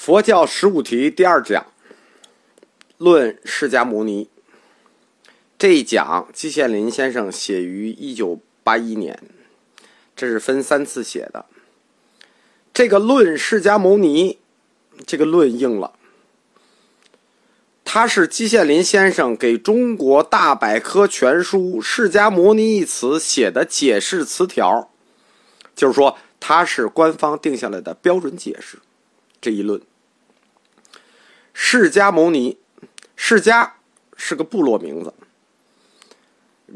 佛教十五题第二讲，论释迦牟尼。这一讲，季羡林先生写于一九八一年，这是分三次写的。这个论释迦牟尼，这个论应了。他是季羡林先生给中国大百科全书“释迦牟尼”一词写的解释词条，就是说，他是官方定下来的标准解释。这一论，释迦牟尼，释迦是个部落名字，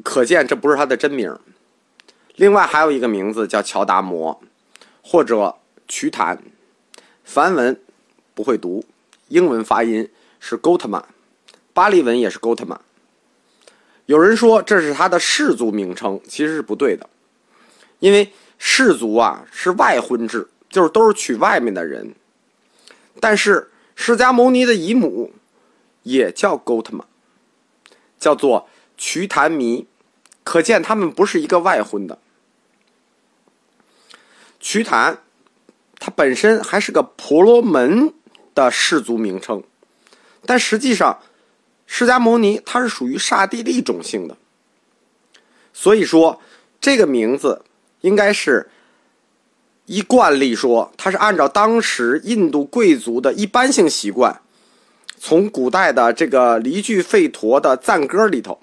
可见这不是他的真名。另外还有一个名字叫乔达摩，或者瞿昙，梵文不会读，英文发音是 Gotama，巴利文也是 Gotama。有人说这是他的氏族名称，其实是不对的，因为氏族啊是外婚制，就是都是娶外面的人。但是释迦牟尼的姨母也叫 Gotama，叫做瞿昙弥，可见他们不是一个外婚的。瞿昙，他本身还是个婆罗门的氏族名称，但实际上释迦牟尼他是属于刹帝利种姓的，所以说这个名字应该是。依惯例说，他是按照当时印度贵族的一般性习惯，从古代的这个离句吠陀的赞歌里头，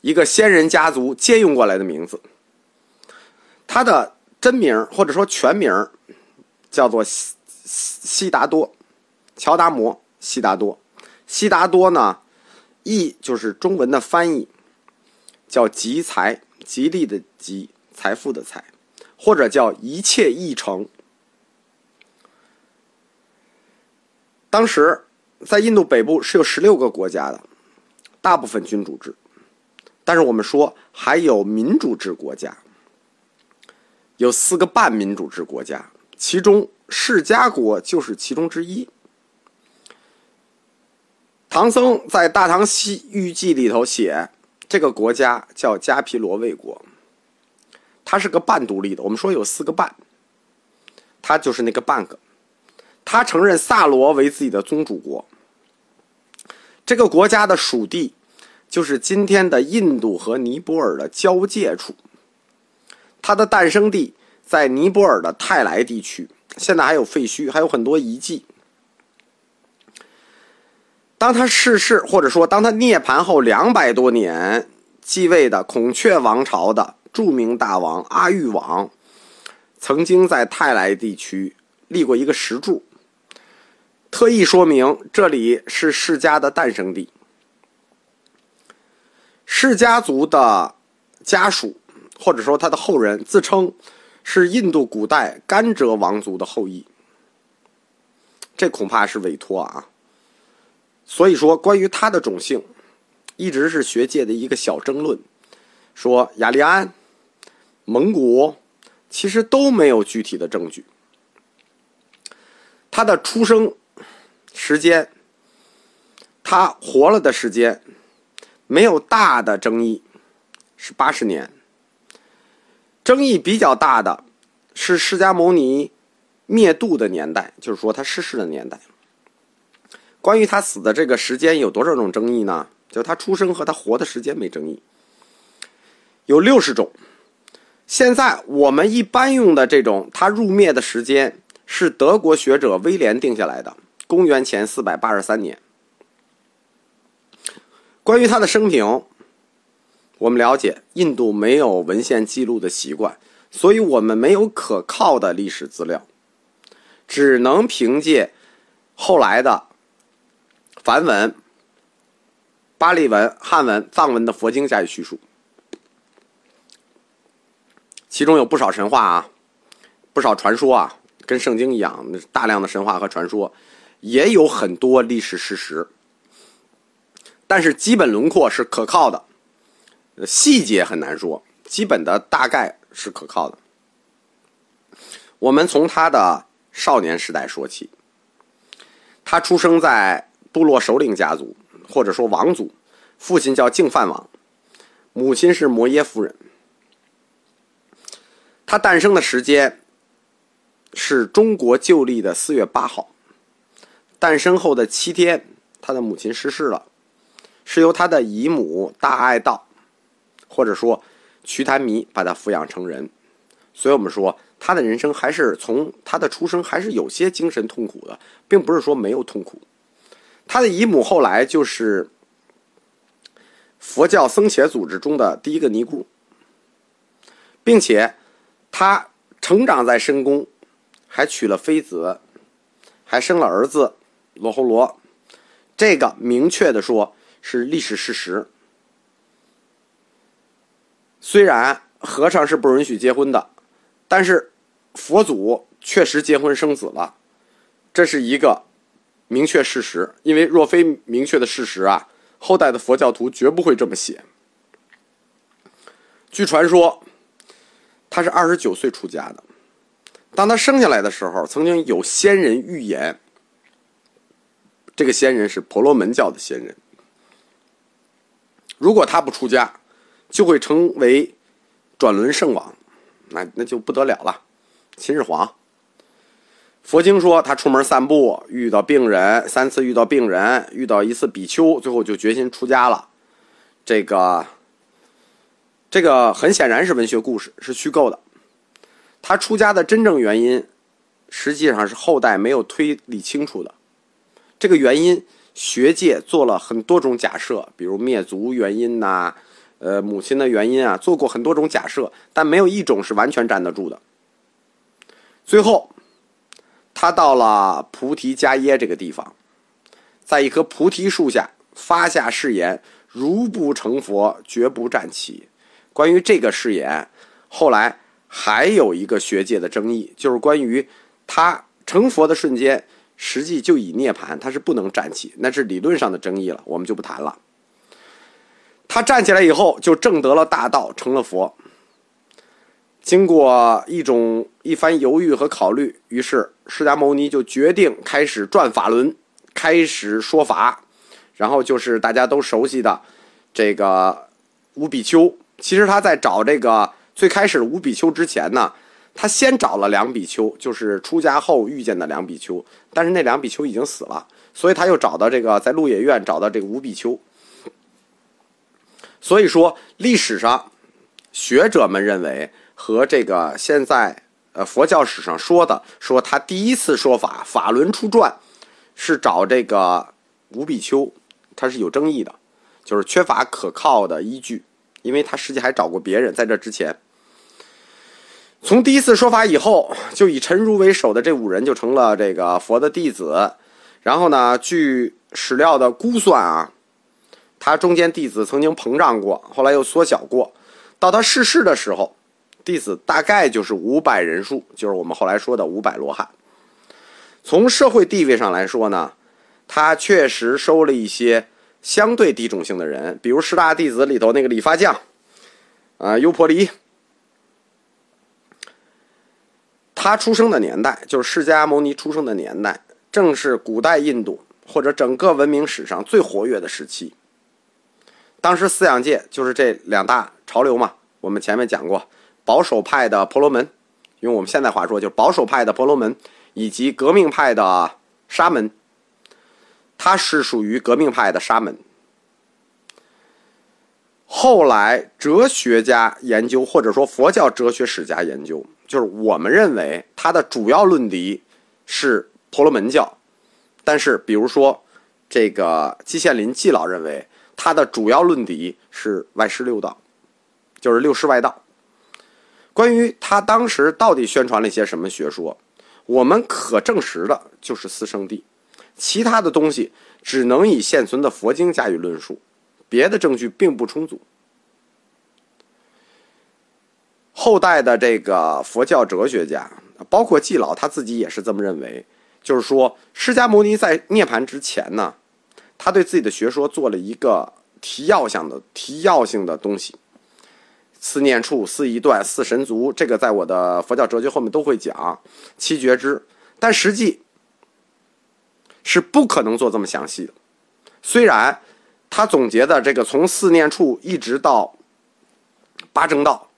一个仙人家族借用过来的名字。他的真名或者说全名叫做悉悉达多，乔达摩悉达多。悉达多呢，译就是中文的翻译，叫吉财，吉利的吉，财富的财。或者叫一切议程。当时在印度北部是有十六个国家的，大部分君主制，但是我们说还有民主制国家，有四个半民主制国家，其中释迦国就是其中之一。唐僧在《大唐西域记》里头写，这个国家叫迦毗罗卫国。他是个半独立的，我们说有四个半，他就是那个半个。他承认萨罗为自己的宗主国。这个国家的属地就是今天的印度和尼泊尔的交界处。他的诞生地在尼泊尔的泰莱地区，现在还有废墟，还有很多遗迹。当他逝世，或者说当他涅槃后两百多年继位的孔雀王朝的。著名大王阿育王曾经在泰来地区立过一个石柱，特意说明这里是释迦的诞生地。释迦族的家属或者说他的后人自称是印度古代甘蔗王族的后裔，这恐怕是委托啊。所以说，关于他的种姓，一直是学界的一个小争论，说雅利安。蒙古其实都没有具体的证据。他的出生时间，他活了的时间，没有大的争议，是八十年。争议比较大的是释迦牟尼灭度的年代，就是说他逝世的年代。关于他死的这个时间有多少种争议呢？就他出生和他活的时间没争议，有六十种。现在我们一般用的这种他入灭的时间是德国学者威廉定下来的，公元前四百八十三年。关于他的生平，我们了解印度没有文献记录的习惯，所以我们没有可靠的历史资料，只能凭借后来的梵文、巴利文、汉文、藏文的佛经加以叙述。其中有不少神话啊，不少传说啊，跟圣经一样，大量的神话和传说，也有很多历史事实。但是基本轮廓是可靠的，细节很难说，基本的大概是可靠的。我们从他的少年时代说起，他出生在部落首领家族，或者说王族，父亲叫净饭王，母亲是摩耶夫人。他诞生的时间是中国旧历的四月八号。诞生后的七天，他的母亲逝世了，是由他的姨母大爱道，或者说瞿昙弥把他抚养成人。所以我们说，他的人生还是从他的出生还是有些精神痛苦的，并不是说没有痛苦。他的姨母后来就是佛教僧伽组织中的第一个尼姑，并且他成长在深宫，还娶了妃子，还生了儿子。罗侯罗，这个明确的说是历史事实。虽然和尚是不允许结婚的，但是佛祖确实结婚生子了，这是一个明确事实。因为若非明确的事实啊，后代的佛教徒绝不会这么写。据传说，他是二十九岁出家的。当他生下来的时候，曾经有仙人预言。这个仙人是婆罗门教的仙人，如果他不出家，就会成为转轮圣王，那那就不得了了，秦始皇。佛经说他出门散步遇到病人，三次遇到病人，遇到一次比丘，最后就决心出家了。这个这个很显然是文学故事，是虚构的。他出家的真正原因，实际上是后代没有推理清楚的。这个原因，学界做了很多种假设，比如灭族原因呐，呃，母亲的原因啊，做过很多种假设，但没有一种是完全站得住的。最后，他到了菩提伽耶这个地方，在一棵菩提树下发下誓言：如不成佛，绝不站起。关于这个誓言，后来还有一个学界的争议，就是关于他成佛的瞬间。实际就已涅盘，他是不能站起，那是理论上的争议了，我们就不谈了。他站起来以后，就证得了大道，成了佛。经过一种一番犹豫和考虑，于是释迦牟尼就决定开始转法轮，开始说法。然后就是大家都熟悉的这个五比丘。其实他在找这个最开始五比丘之前呢。他先找了两比丘，就是出家后遇见的两比丘，但是那两比丘已经死了，所以他又找到这个在鹿野苑找到这个五比丘。所以说，历史上学者们认为和这个现在呃佛教史上说的说他第一次说法法轮出转是找这个五比丘，他是有争议的，就是缺乏可靠的依据，因为他实际还找过别人在这之前。从第一次说法以后，就以陈如为首的这五人就成了这个佛的弟子。然后呢，据史料的估算啊，他中间弟子曾经膨胀过，后来又缩小过。到他逝世的时候，弟子大概就是五百人数，就是我们后来说的五百罗汉。从社会地位上来说呢，他确实收了一些相对低种姓的人，比如十大弟子里头那个理发匠，啊，优婆离。他出生的年代，就是释迦牟尼出生的年代，正是古代印度或者整个文明史上最活跃的时期。当时思想界就是这两大潮流嘛。我们前面讲过，保守派的婆罗门，用我们现在话说，就是保守派的婆罗门，以及革命派的沙门。他是属于革命派的沙门。后来哲学家研究，或者说佛教哲学史家研究。就是我们认为他的主要论敌是婆罗门教，但是比如说这个季羡林季老认为他的主要论敌是外师六道，就是六师外道。关于他当时到底宣传了一些什么学说，我们可证实的就是四圣地，其他的东西只能以现存的佛经加以论述，别的证据并不充足。后代的这个佛教哲学家，包括季老他自己也是这么认为，就是说，释迦牟尼在涅槃之前呢，他对自己的学说做了一个提要性的提要性的东西，四念处、四一段、四神足，这个在我的佛教哲学后面都会讲七觉知，但实际是不可能做这么详细的。虽然他总结的这个从四念处一直到八正道。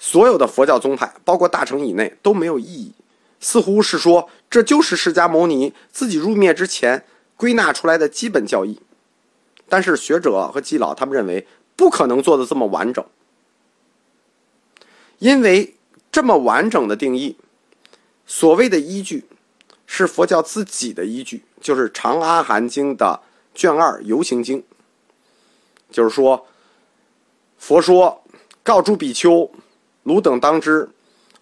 所有的佛教宗派，包括大乘以内都没有意义，似乎是说这就是释迦牟尼自己入灭之前归纳出来的基本教义。但是学者和基佬他们认为不可能做的这么完整，因为这么完整的定义，所谓的依据是佛教自己的依据，就是《长阿含经》的卷二《游行经》，就是说，佛说告诸比丘，汝等当知，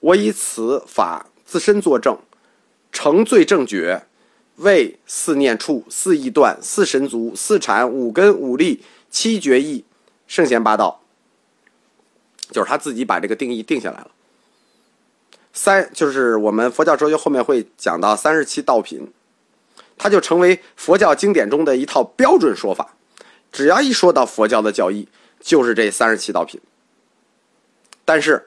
我以此法自身作证，成罪正觉。为四念处、四意断、四神足、四禅、五根、五力、七觉意、圣贤八道，就是他自己把这个定义定下来了。三就是我们佛教哲学后面会讲到三十七道品，它就成为佛教经典中的一套标准说法。只要一说到佛教的教义，就是这三十七道品。但是，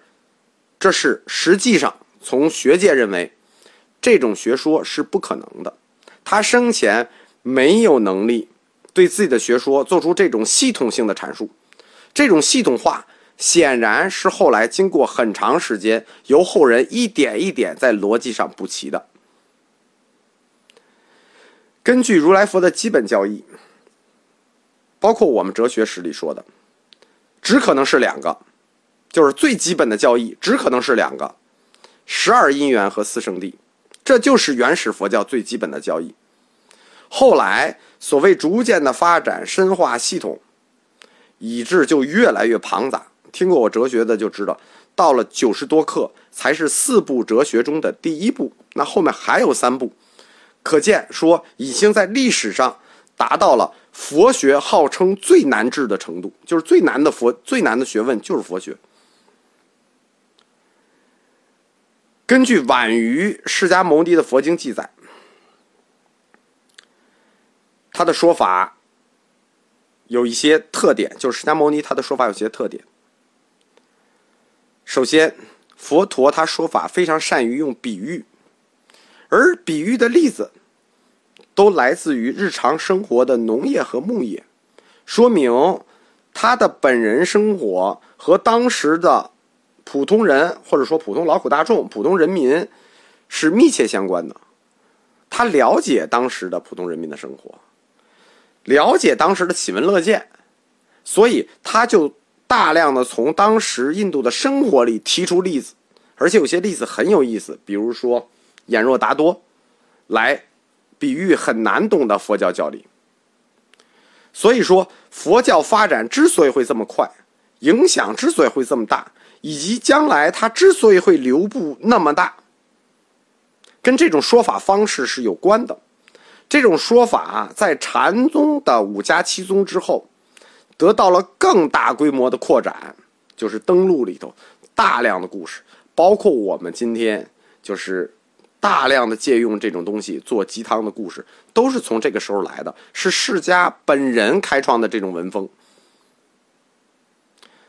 这是实际上从学界认为，这种学说是不可能的。他生前没有能力对自己的学说做出这种系统性的阐述，这种系统化显然是后来经过很长时间由后人一点一点在逻辑上补齐的。根据如来佛的基本教义，包括我们哲学史里说的，只可能是两个，就是最基本的教义，只可能是两个：十二因缘和四圣谛。这就是原始佛教最基本的教义。后来所谓逐渐的发展、深化、系统，以致就越来越庞杂。听过我哲学的就知道，到了九十多课才是四部哲学中的第一部，那后面还有三部，可见说已经在历史上达到了佛学号称最难治的程度，就是最难的佛、最难的学问就是佛学。根据晚于释迦牟尼的佛经记载，他的说法有一些特点，就是释迦牟尼他的说法有些特点。首先，佛陀他说法非常善于用比喻，而比喻的例子都来自于日常生活的农业和牧业，说明他的本人生活和当时的。普通人或者说普通劳苦大众、普通人民是密切相关的。他了解当时的普通人民的生活，了解当时的喜闻乐见，所以他就大量的从当时印度的生活里提出例子，而且有些例子很有意思，比如说眼若达多来比喻很难懂的佛教教理。所以说，佛教发展之所以会这么快，影响之所以会这么大。以及将来它之所以会流布那么大，跟这种说法方式是有关的。这种说法在禅宗的五家七宗之后，得到了更大规模的扩展，就是登录里头大量的故事，包括我们今天就是大量的借用这种东西做鸡汤的故事，都是从这个时候来的，是释迦本人开创的这种文风。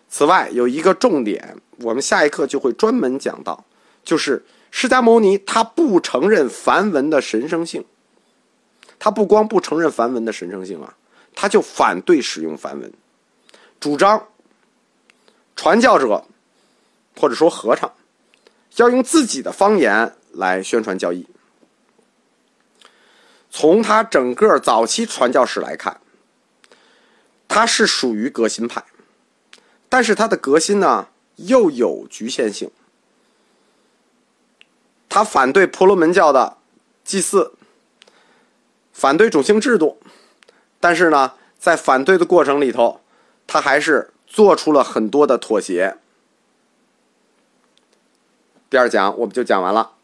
此外，有一个重点，我们下一课就会专门讲到，就是释迦牟尼他不承认梵文的神圣性，他不光不承认梵文的神圣性啊，他就反对使用梵文，主张传教者或者说和尚要用自己的方言来宣传教义。从他整个早期传教史来看，他是属于革新派。但是他的革新呢，又有局限性。他反对婆罗门教的祭祀，反对种姓制度，但是呢，在反对的过程里头，他还是做出了很多的妥协。第二讲我们就讲完了。